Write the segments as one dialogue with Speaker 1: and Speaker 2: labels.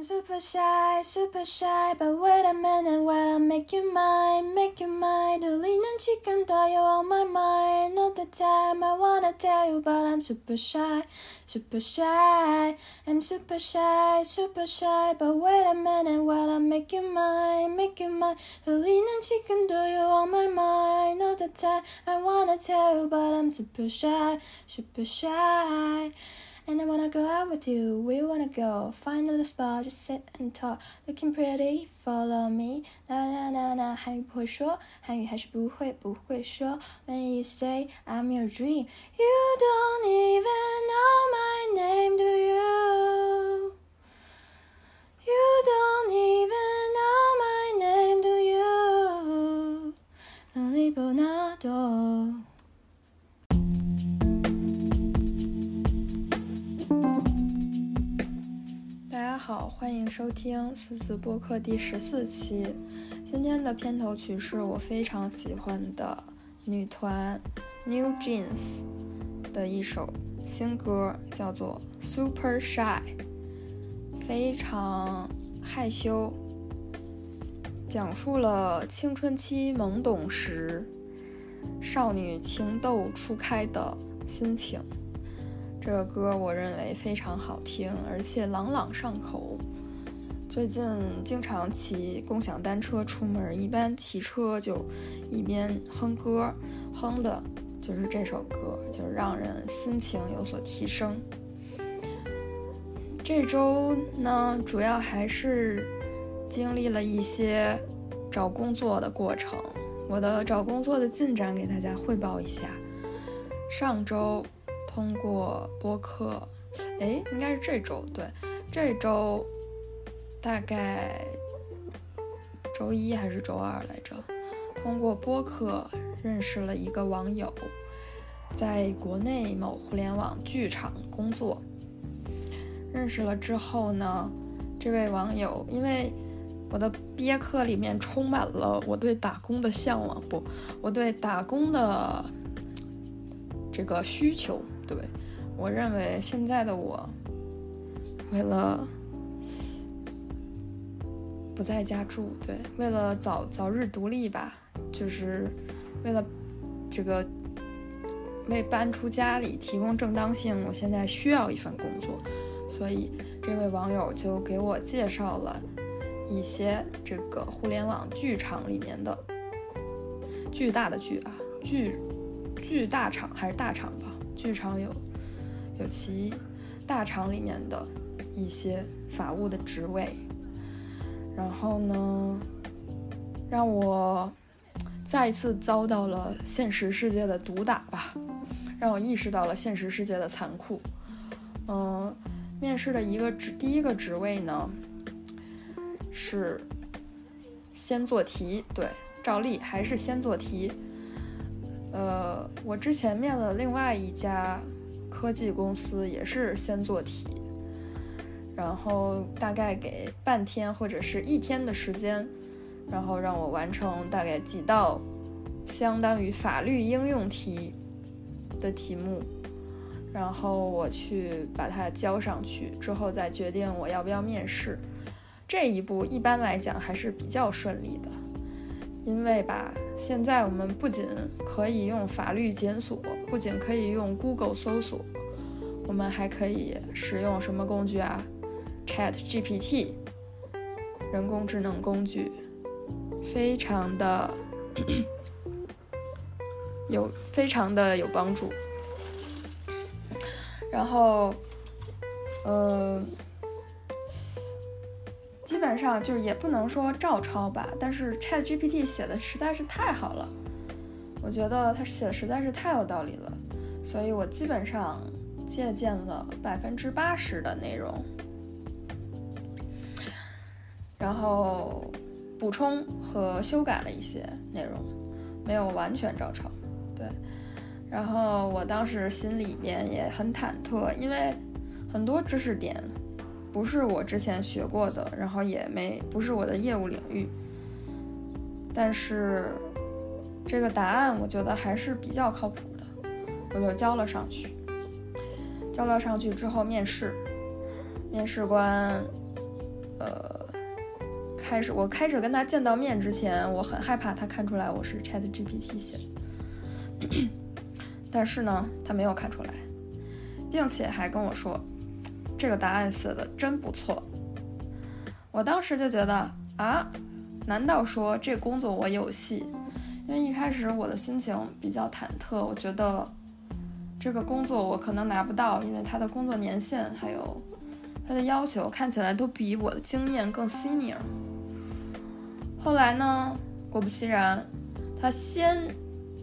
Speaker 1: I'm super shy, super shy, but wait a minute while I make you mine, make you mine. 눈리는 지금 더 you on my mind. Not the time I wanna tell you, but I'm super shy, super shy. I'm super shy, super shy, but wait a minute while I make you mine, make you mine. 눈리는 지금 더 you on my mind. Not the time I wanna tell you, but I'm super shy, super shy. And I wanna go out with you, we wanna go Find a little spot, just sit and talk Looking pretty, follow me 啦啦啦啦，韩语不会说，韩语还是不会不会说 When you say I'm your dream You don't even know my name, do you? You don't even know my name, do you? 널 보 好，欢迎收听思思播客第十四期。今天的片头曲是我非常喜欢的女团 New Jeans 的一首新歌，叫做《Super Shy》，非常害羞，讲述了青春期懵懂时少女情窦初开的心情。这个歌我认为非常好听，而且朗朗上口。最近经常骑共享单车出门，一般骑车就一边哼歌，哼的就是这首歌，就是让人心情有所提升。这周呢，主要还是经历了一些找工作的过程，我的找工作的进展给大家汇报一下。上周。通过播客，哎，应该是这周对，这周大概周一还是周二来着？通过播客认识了一个网友，在国内某互联网剧场工作。认识了之后呢，这位网友因为我的毕业课里面充满了我对打工的向往，不，我对打工的这个需求。对，我认为现在的我，为了不在家住，对，为了早早日独立吧，就是为了这个为搬出家里提供正当性，我现在需要一份工作，所以这位网友就给我介绍了一些这个互联网剧场里面的巨大的剧啊，剧剧大厂还是大厂吧。剧场有有其大厂里面的一些法务的职位，然后呢，让我再一次遭到了现实世界的毒打吧，让我意识到了现实世界的残酷。嗯，面试的一个职第一个职位呢是先做题，对，照例还是先做题。呃，我之前面了另外一家科技公司，也是先做题，然后大概给半天或者是一天的时间，然后让我完成大概几道相当于法律应用题的题目，然后我去把它交上去之后再决定我要不要面试。这一步一般来讲还是比较顺利的。因为吧，现在我们不仅可以用法律检索，不仅可以用 Google 搜索，我们还可以使用什么工具啊？Chat GPT，人工智能工具，非常的 有，非常的有帮助。然后，嗯。基本上就是也不能说照抄吧，但是 Chat GPT 写的实在是太好了，我觉得他写的实在是太有道理了，所以我基本上借鉴了百分之八十的内容，然后补充和修改了一些内容，没有完全照抄。对，然后我当时心里面也很忐忑，因为很多知识点。不是我之前学过的，然后也没不是我的业务领域，但是这个答案我觉得还是比较靠谱的，我就交了上去。交了上去之后面试，面试官呃，开始我开始跟他见到面之前，我很害怕他看出来我是 Chat GPT 写的，但是呢，他没有看出来，并且还跟我说这个答案写的真不错。我当时就觉得啊，难道说这工作我有戏？因为一开始我的心情比较忐忑，我觉得这个工作我可能拿不到，因为他的工作年限还有他的要求看起来都比我的经验更 senior。后来呢，果不其然，他先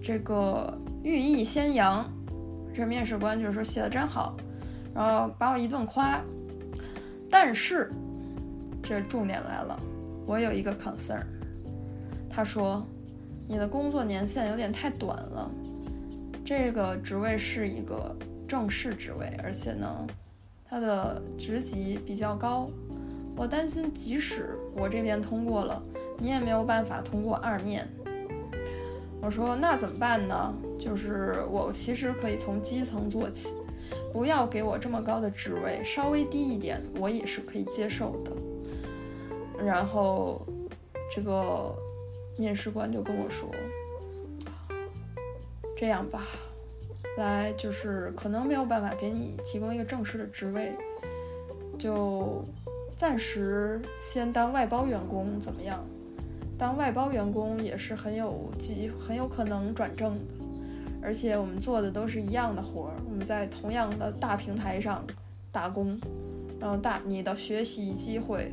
Speaker 1: 这个寓意先扬，这面试官就是说写的真好，然后把我一顿夸，但是。这重点来了，我有一个 concern。他说，你的工作年限有点太短了。这个职位是一个正式职位，而且呢，它的职级比较高。我担心，即使我这边通过了，你也没有办法通过二面。我说，那怎么办呢？就是我其实可以从基层做起，不要给我这么高的职位，稍微低一点，我也是可以接受的。然后，这个面试官就跟我说：“这样吧，来，就是可能没有办法给你提供一个正式的职位，就暂时先当外包员工，怎么样？当外包员工也是很有机，很有可能转正的。而且我们做的都是一样的活儿，我们在同样的大平台上打工，然后大你的学习机会。”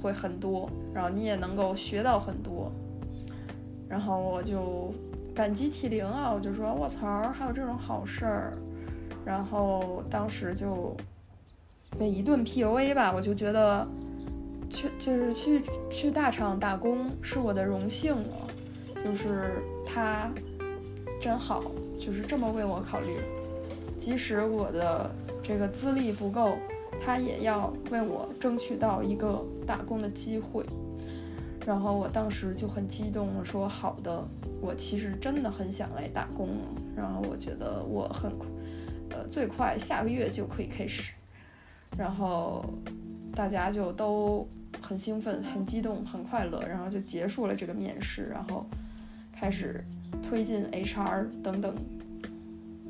Speaker 1: 会很多，然后你也能够学到很多，然后我就感激涕零啊！我就说我操，还有这种好事儿，然后当时就被一顿 PUA 吧，我就觉得去就是去去大厂打工是我的荣幸啊，就是他真好，就是这么为我考虑，即使我的这个资历不够。他也要为我争取到一个打工的机会，然后我当时就很激动了，说好的，我其实真的很想来打工。然后我觉得我很，呃，最快下个月就可以开始。然后大家就都很兴奋、很激动、很快乐，然后就结束了这个面试，然后开始推进 HR 等等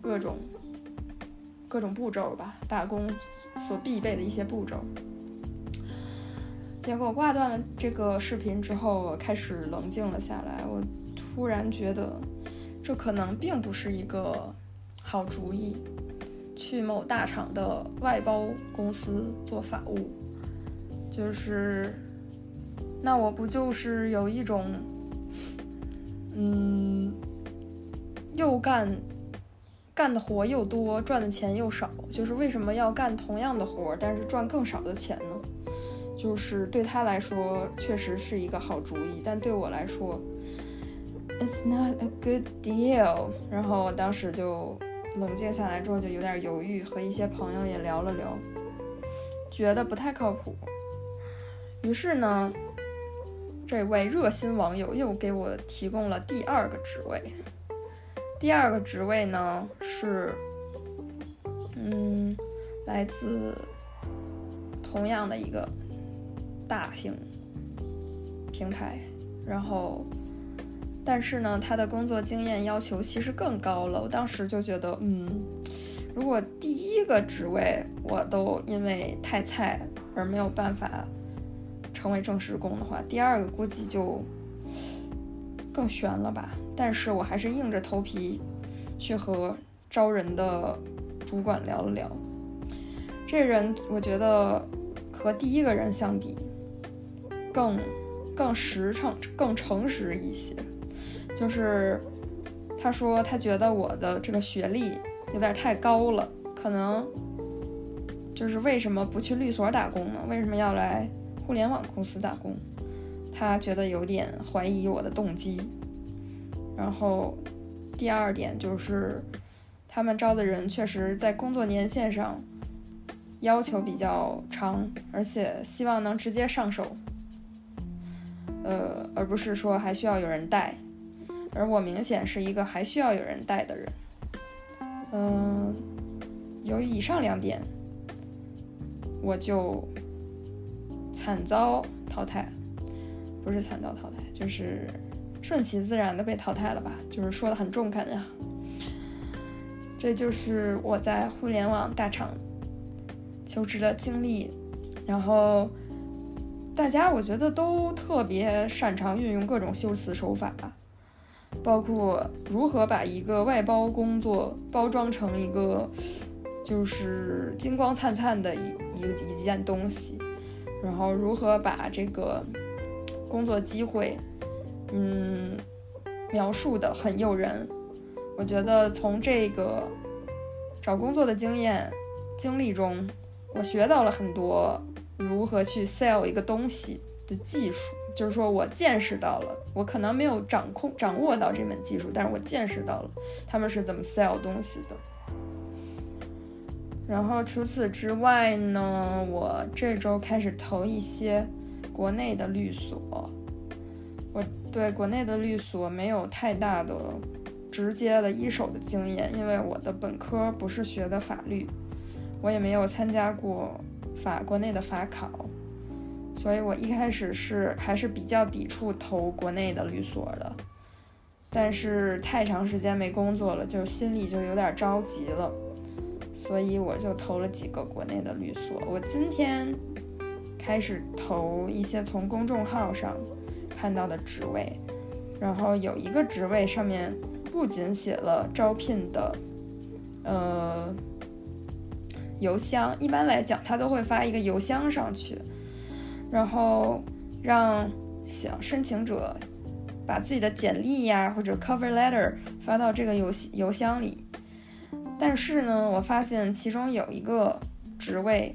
Speaker 1: 各种。各种步骤吧，打工所必备的一些步骤。结果挂断了这个视频之后，我开始冷静了下来。我突然觉得，这可能并不是一个好主意，去某大厂的外包公司做法务，就是，那我不就是有一种，嗯，又干。干的活又多，赚的钱又少，就是为什么要干同样的活，但是赚更少的钱呢？就是对他来说确实是一个好主意，但对我来说，it's not a good deal。然后我当时就冷静下来之后就有点犹豫，和一些朋友也聊了聊，觉得不太靠谱。于是呢，这位热心网友又给我提供了第二个职位。第二个职位呢是，嗯，来自同样的一个大型平台，然后，但是呢，他的工作经验要求其实更高了。我当时就觉得，嗯，如果第一个职位我都因为太菜而没有办法成为正式工的话，第二个估计就更悬了吧。但是我还是硬着头皮去和招人的主管聊了聊。这人我觉得和第一个人相比，更更实诚、更诚实一些。就是他说他觉得我的这个学历有点太高了，可能就是为什么不去律所打工呢？为什么要来互联网公司打工？他觉得有点怀疑我的动机。然后，第二点就是，他们招的人确实在工作年限上要求比较长，而且希望能直接上手，呃，而不是说还需要有人带。而我明显是一个还需要有人带的人。嗯，由于以上两点，我就。惨遭淘汰，不是惨遭淘汰，就是顺其自然的被淘汰了吧？就是说的很中肯呀。这就是我在互联网大厂求职的经历，然后大家我觉得都特别擅长运用各种修辞手法，包括如何把一个外包工作包装成一个就是金光灿灿的一一一件东西，然后如何把这个工作机会，嗯，描述的很诱人。我觉得从这个找工作的经验经历中，我学到了很多如何去 sell 一个东西的技术。就是说我见识到了，我可能没有掌控掌握到这门技术，但是我见识到了他们是怎么 sell 东西的。然后除此之外呢，我这周开始投一些国内的律所。我对国内的律所没有太大的。直接的一手的经验，因为我的本科不是学的法律，我也没有参加过法国内的法考，所以我一开始是还是比较抵触投国内的律所的。但是太长时间没工作了，就心里就有点着急了，所以我就投了几个国内的律所。我今天开始投一些从公众号上看到的职位，然后有一个职位上面。不仅写了招聘的，呃，邮箱，一般来讲他都会发一个邮箱上去，然后让想申请者把自己的简历呀或者 cover letter 发到这个邮邮箱里。但是呢，我发现其中有一个职位，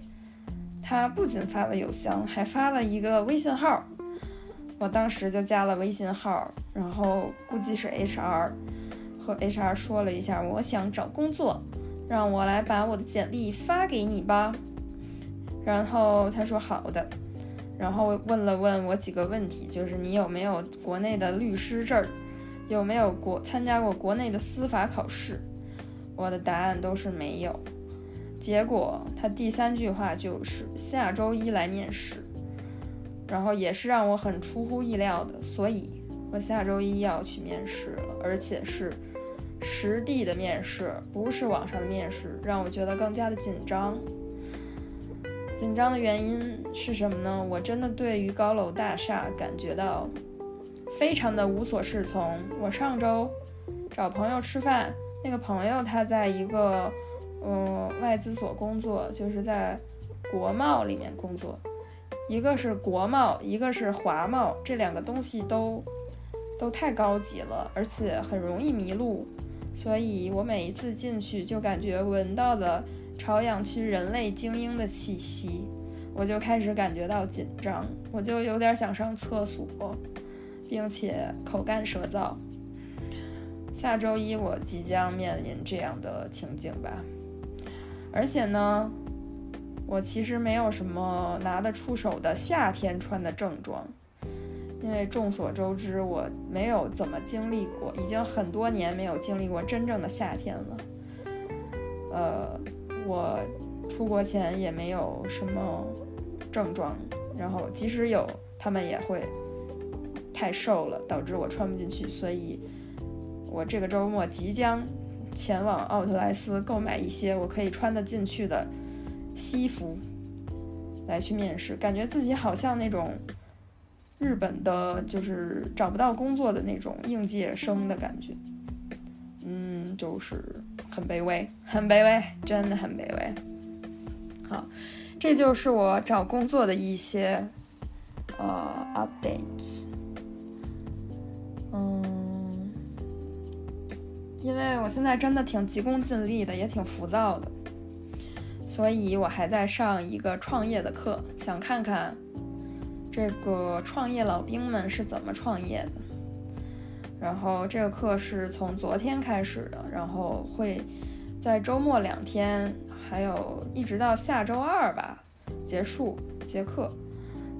Speaker 1: 他不仅发了邮箱，还发了一个微信号。我当时就加了微信号，然后估计是 HR。和 HR 说了一下，我想找工作，让我来把我的简历发给你吧。然后他说好的，然后问了问我几个问题，就是你有没有国内的律师证儿，有没有国参加过国内的司法考试。我的答案都是没有。结果他第三句话就是下周一来面试，然后也是让我很出乎意料的，所以我下周一要去面试了，而且是。实地的面试不是网上的面试，让我觉得更加的紧张。紧张的原因是什么呢？我真的对于高楼大厦感觉到非常的无所适从。我上周找朋友吃饭，那个朋友他在一个嗯外资所工作，就是在国贸里面工作。一个是国贸，一个是华贸，这两个东西都都太高级了，而且很容易迷路。所以我每一次进去就感觉闻到了朝阳区人类精英的气息，我就开始感觉到紧张，我就有点想上厕所，并且口干舌燥。下周一我即将面临这样的情景吧，而且呢，我其实没有什么拿得出手的夏天穿的正装。因为众所周知，我没有怎么经历过，已经很多年没有经历过真正的夏天了。呃，我出国前也没有什么正装，然后即使有，他们也会太瘦了，导致我穿不进去。所以，我这个周末即将前往奥特莱斯购买一些我可以穿得进去的西服，来去面试。感觉自己好像那种。日本的就是找不到工作的那种应届生的感觉，嗯，就是很卑微，很卑微，真的很卑微。好，这就是我找工作的一些呃 update。因为我现在真的挺急功近利的，也挺浮躁的，所以我还在上一个创业的课，想看看。这个创业老兵们是怎么创业的？然后这个课是从昨天开始的，然后会在周末两天，还有一直到下周二吧结束结课。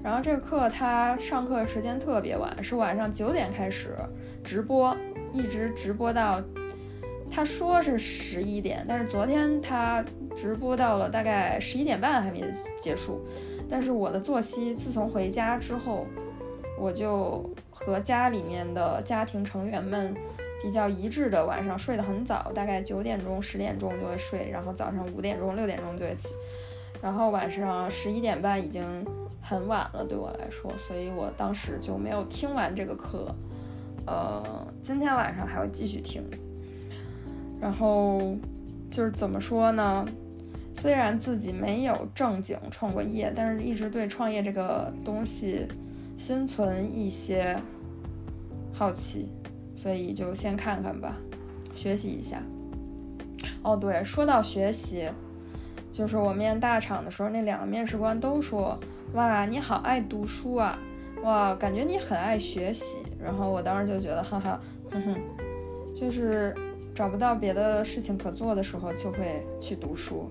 Speaker 1: 然后这个课他上课时间特别晚，是晚上九点开始直播，一直直播到他说是十一点，但是昨天他直播到了大概十一点半还没结束。但是我的作息自从回家之后，我就和家里面的家庭成员们比较一致的，晚上睡得很早，大概九点钟、十点钟就会睡，然后早上五点钟、六点钟就会起，然后晚上十一点半已经很晚了，对我来说，所以我当时就没有听完这个课。呃，今天晚上还要继续听。然后就是怎么说呢？虽然自己没有正经创过业，但是一直对创业这个东西心存一些好奇，所以就先看看吧，学习一下。哦，对，说到学习，就是我面大厂的时候，那两个面试官都说：“哇，你好爱读书啊，哇，感觉你很爱学习。”然后我当时就觉得，哈哈，哼哼，就是找不到别的事情可做的时候，就会去读书。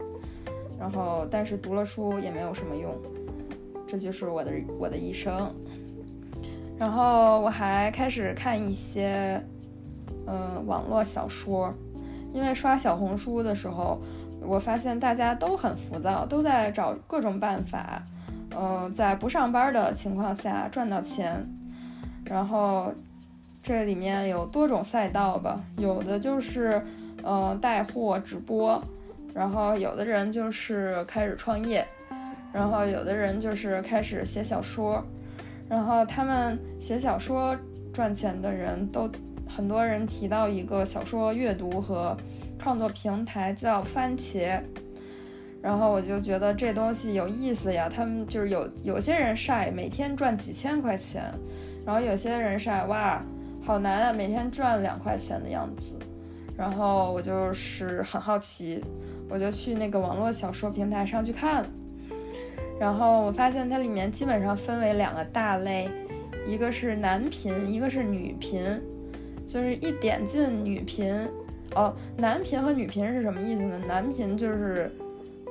Speaker 1: 然后，但是读了书也没有什么用，这就是我的我的一生。然后我还开始看一些，呃，网络小说，因为刷小红书的时候，我发现大家都很浮躁，都在找各种办法，呃，在不上班的情况下赚到钱。然后这里面有多种赛道吧，有的就是，呃，带货直播。然后有的人就是开始创业，然后有的人就是开始写小说，然后他们写小说赚钱的人都很多人提到一个小说阅读和创作平台叫番茄，然后我就觉得这东西有意思呀。他们就是有有些人晒每天赚几千块钱，然后有些人晒哇好难啊，每天赚两块钱的样子，然后我就是很好奇。我就去那个网络小说平台上去看，然后我发现它里面基本上分为两个大类，一个是男频，一个是女频。就是一点进女频，哦，男频和女频是什么意思呢？男频就是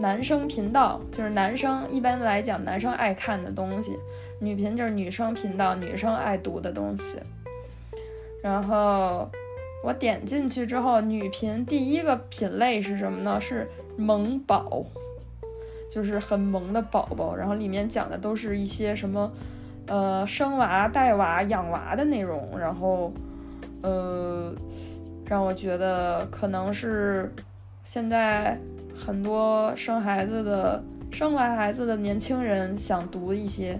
Speaker 1: 男生频道，就是男生一般来讲男生爱看的东西；女频就是女生频道，女生爱读的东西。然后。我点进去之后，女频第一个品类是什么呢？是萌宝，就是很萌的宝宝。然后里面讲的都是一些什么，呃，生娃、带娃、养娃的内容。然后，呃，让我觉得可能是现在很多生孩子的、生完孩子的年轻人想读一些，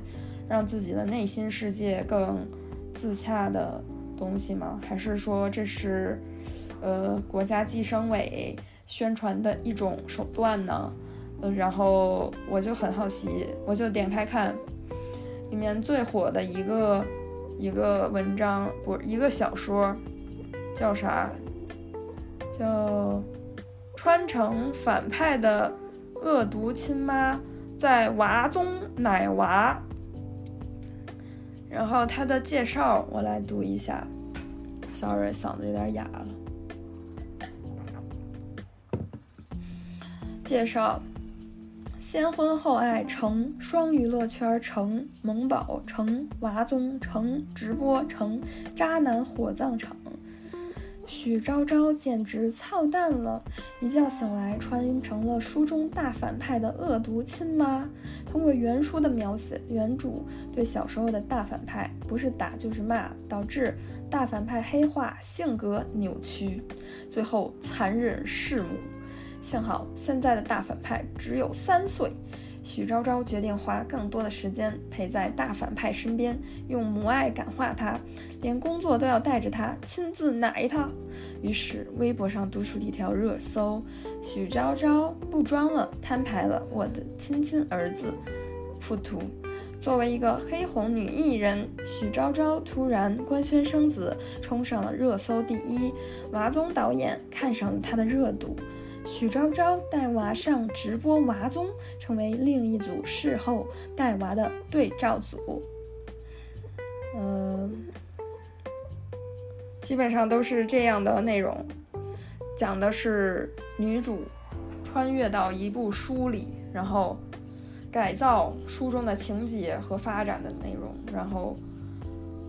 Speaker 1: 让自己的内心世界更自洽的。东西吗？还是说这是，呃，国家计生委宣传的一种手段呢？呃，然后我就很好奇，我就点开看，里面最火的一个一个文章，不，一个小说，叫啥？叫穿成反派的恶毒亲妈在娃中奶娃。然后他的介绍我来读一下，sorry，嗓子有点哑了。介绍：先婚后爱成双娱乐圈成萌宝成娃综成直播成渣男火葬场。许昭昭简直操蛋了！一觉醒来，穿成了书中大反派的恶毒亲妈。通过原书的描写，原主对小时候的大反派不是打就是骂，导致大反派黑化，性格扭曲，最后残忍弑母。幸好现在的大反派只有三岁。许昭昭决定花更多的时间陪在大反派身边，用母爱感化他，连工作都要带着他，亲自奶他。于是微博上多出了一条热搜：“许昭昭不装了，摊牌了，我的亲亲儿子。”附图：作为一个黑红女艺人，许昭昭突然官宣生子，冲上了热搜第一。娃宗导演看上了她的热度。许昭昭带娃上直播娃综，成为另一组事后带娃的对照组。嗯，基本上都是这样的内容，讲的是女主穿越到一部书里，然后改造书中的情节和发展的内容，然后。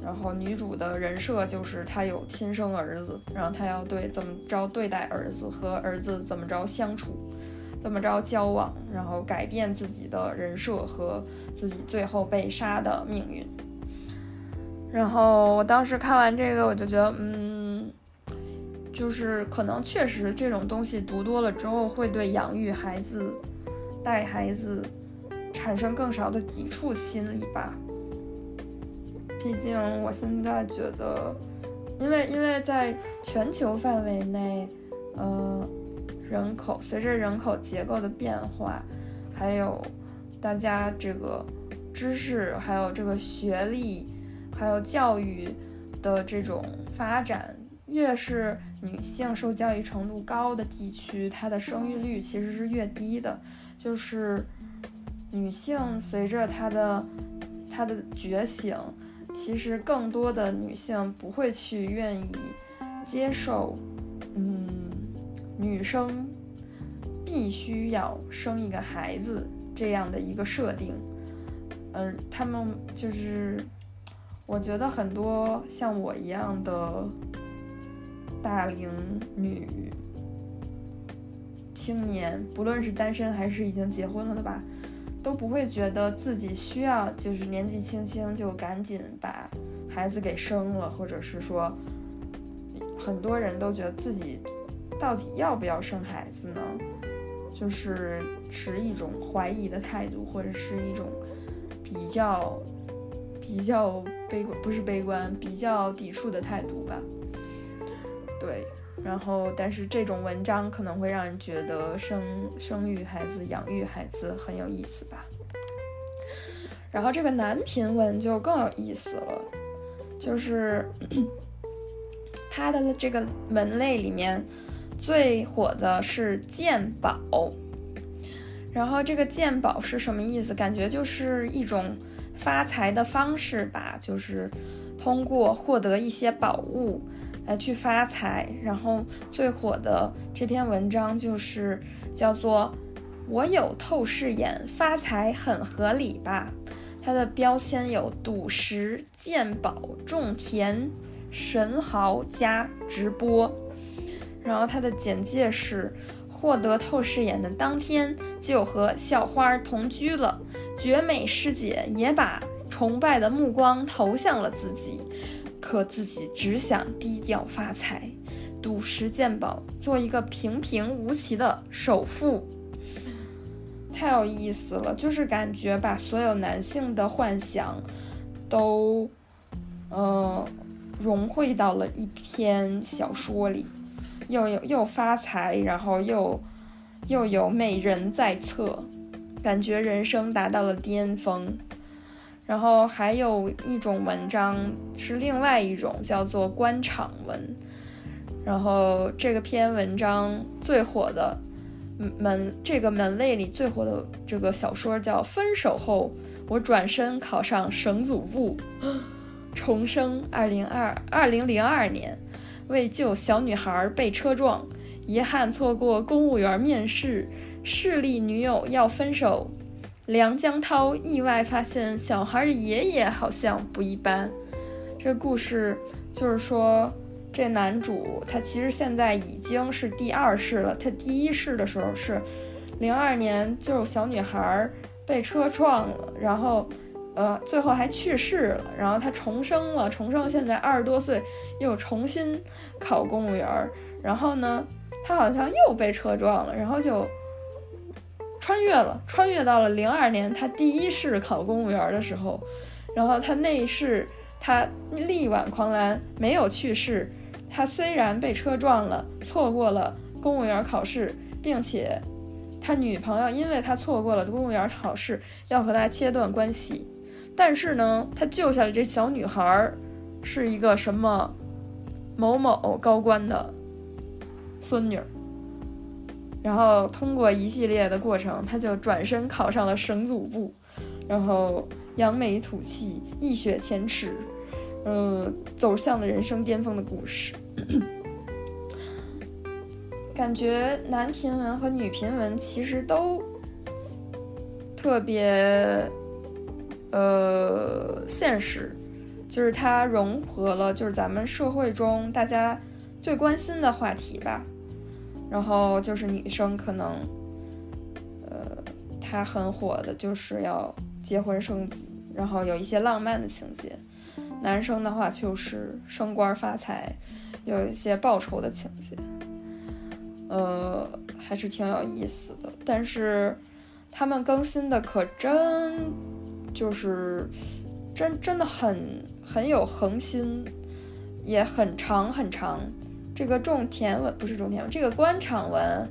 Speaker 1: 然后女主的人设就是她有亲生儿子，然后她要对怎么着对待儿子和儿子怎么着相处，怎么着交往，然后改变自己的人设和自己最后被杀的命运。然后我当时看完这个，我就觉得，嗯，就是可能确实这种东西读多了之后，会对养育孩子、带孩子产生更少的抵触心理吧。毕竟我现在觉得，因为因为在全球范围内，呃，人口随着人口结构的变化，还有大家这个知识，还有这个学历，还有教育的这种发展，越是女性受教育程度高的地区，它的生育率其实是越低的。就是女性随着她的她的觉醒。其实更多的女性不会去愿意接受，嗯，女生必须要生一个孩子这样的一个设定，嗯，他们就是，我觉得很多像我一样的大龄女青年，不论是单身还是已经结婚了的吧。都不会觉得自己需要，就是年纪轻轻就赶紧把孩子给生了，或者是说，很多人都觉得自己到底要不要生孩子呢？就是持一种怀疑的态度，或者是一种比较比较悲观，不是悲观，比较抵触的态度吧。对。然后，但是这种文章可能会让人觉得生生育孩子、养育孩子很有意思吧。然后这个男频文就更有意思了，就是 它的这个门类里面最火的是鉴宝。然后这个鉴宝是什么意思？感觉就是一种发财的方式吧，就是通过获得一些宝物。来去发财，然后最火的这篇文章就是叫做“我有透视眼，发财很合理吧”。它的标签有赌石、鉴宝、种田、神豪加直播。然后它的简介是：获得透视眼的当天就和校花同居了，绝美师姐也把崇拜的目光投向了自己。可自己只想低调发财，赌石鉴宝，做一个平平无奇的首富，太有意思了。就是感觉把所有男性的幻想都，呃，融汇到了一篇小说里，又有又发财，然后又又有美人在侧，感觉人生达到了巅峰。然后还有一种文章是另外一种叫做官场文，然后这个篇文章最火的门这个门类里最火的这个小说叫《分手后我转身考上省组部，重生二零二二零零二年为救小女孩被车撞，遗憾错过公务员面试，势利女友要分手。梁江涛意外发现小孩的爷爷好像不一般。这故事就是说，这男主他其实现在已经是第二世了。他第一世的时候是零二年，就小女孩被车撞了，然后呃最后还去世了。然后他重生了，重生现在二十多岁又重新考公务员。然后呢，他好像又被车撞了，然后就。穿越了，穿越到了零二年，他第一世考公务员的时候，然后他那一世他力挽狂澜，没有去世。他虽然被车撞了，错过了公务员考试，并且他女朋友因为他错过了公务员考试，要和他切断关系。但是呢，他救下了这小女孩，是一个什么某某高官的孙女。然后通过一系列的过程，他就转身考上了省组部，然后扬眉吐气，一雪前耻，嗯，走向了人生巅峰的故事。感觉男频文和女频文其实都特别，呃，现实，就是它融合了就是咱们社会中大家最关心的话题吧。然后就是女生可能呃它很火的就是要结婚生子，然后有一些浪漫的情节。男生的话就是升官发财，有一些报仇的情节，呃，还是挺有意思的。但是他们更新的可真就是真真的很很有恒心，也很长很长。这个种田文不是种田文，这个官场文，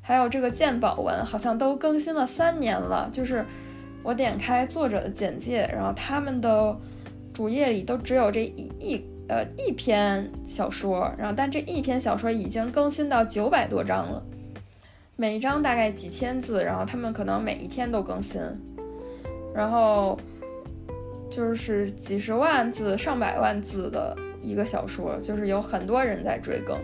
Speaker 1: 还有这个鉴宝文，好像都更新了三年了。就是我点开作者的简介，然后他们的。主页里都只有这一一呃一篇小说，然后但这一篇小说已经更新到九百多章了，每一章大概几千字，然后他们可能每一天都更新，然后就是几十万字、上百万字的一个小说，就是有很多人在追更，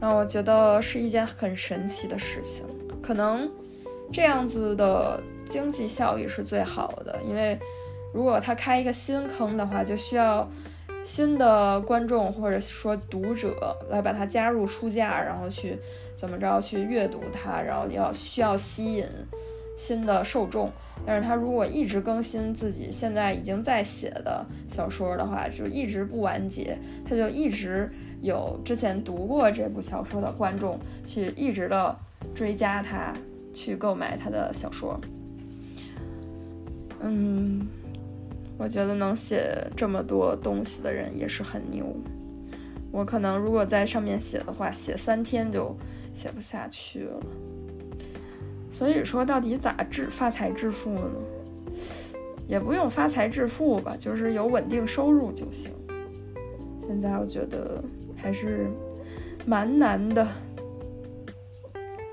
Speaker 1: 让我觉得是一件很神奇的事情。可能这样子的经济效益是最好的，因为。如果他开一个新坑的话，就需要新的观众或者说读者来把它加入书架，然后去怎么着去阅读它，然后要需要吸引新的受众。但是他如果一直更新自己现在已经在写的小说的话，就一直不完结，他就一直有之前读过这部小说的观众去一直的追加他，去购买他的小说。嗯。我觉得能写这么多东西的人也是很牛。我可能如果在上面写的话，写三天就写不下去了。所以说，到底咋致发财致富呢？也不用发财致富吧，就是有稳定收入就行。现在我觉得还是蛮难的。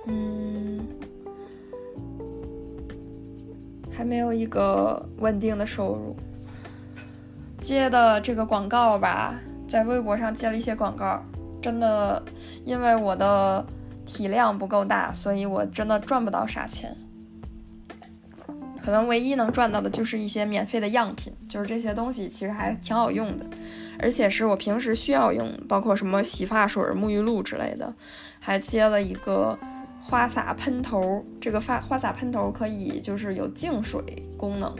Speaker 1: 嗯，还没有一个稳定的收入。接的这个广告吧，在微博上接了一些广告，真的，因为我的体量不够大，所以我真的赚不到啥钱。可能唯一能赚到的就是一些免费的样品，就是这些东西其实还挺好用的，而且是我平时需要用，包括什么洗发水、沐浴露之类的。还接了一个花洒喷头，这个发花洒喷头可以就是有净水功能，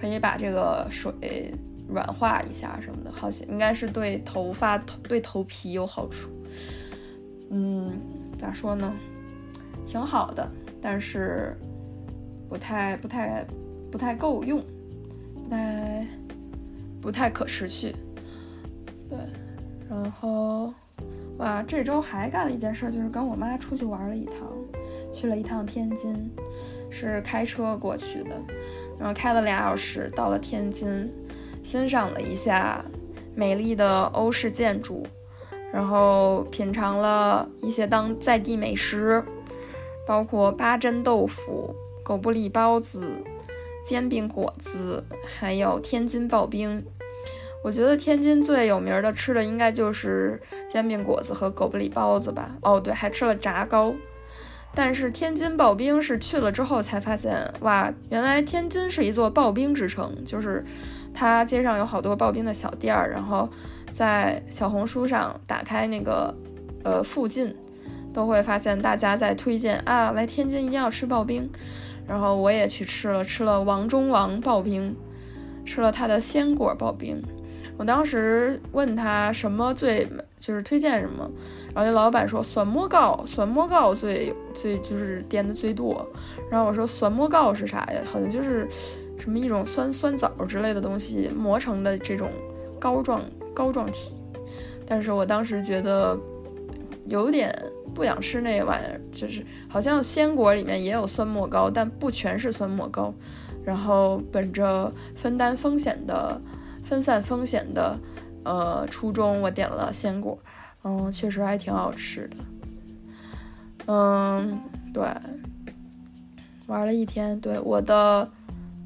Speaker 1: 可以把这个水。软化一下什么的，好像应该是对头发、对头皮有好处。嗯，咋说呢？挺好的，但是不太、不太、不太够用，不太、不太可持续。对，然后哇，这周还干了一件事，就是跟我妈出去玩了一趟，去了一趟天津，是开车过去的，然后开了俩小时，到了天津。欣赏了一下美丽的欧式建筑，然后品尝了一些当在地美食，包括八珍豆腐、狗不理包子、煎饼果子，还有天津刨冰。我觉得天津最有名的吃的应该就是煎饼果子和狗不理包子吧。哦，对，还吃了炸糕。但是天津刨冰是去了之后才发现，哇，原来天津是一座刨冰之城，就是。它街上有好多刨冰的小店儿，然后在小红书上打开那个，呃，附近都会发现大家在推荐啊，来天津一定要吃刨冰。然后我也去吃了，吃了王中王刨冰，吃了他的鲜果刨冰。我当时问他什么最就是推荐什么，然后那老板说酸馍糕，酸馍糕最最就是点的最多。然后我说酸馍糕是啥呀？好像就是。什么一种酸酸枣之类的东西磨成的这种膏状膏状体，但是我当时觉得有点不想吃那玩意儿，就是好像鲜果里面也有酸沫糕，但不全是酸沫糕。然后本着分担风险的、分散风险的呃初衷，我点了鲜果，嗯，确实还挺好吃的。嗯，对，玩了一天，对我的。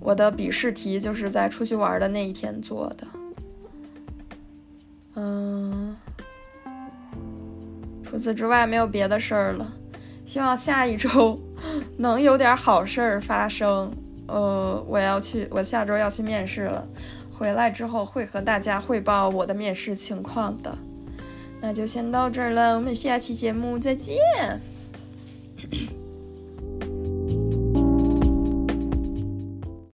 Speaker 1: 我的笔试题就是在出去玩的那一天做的，嗯，除此之外没有别的事儿了。希望下一周 能有点好事儿发生。呃，我要去，我下周要去面试了，回来之后会和大家汇报我的面试情况的。那就先到这儿了，我们下期节目再见。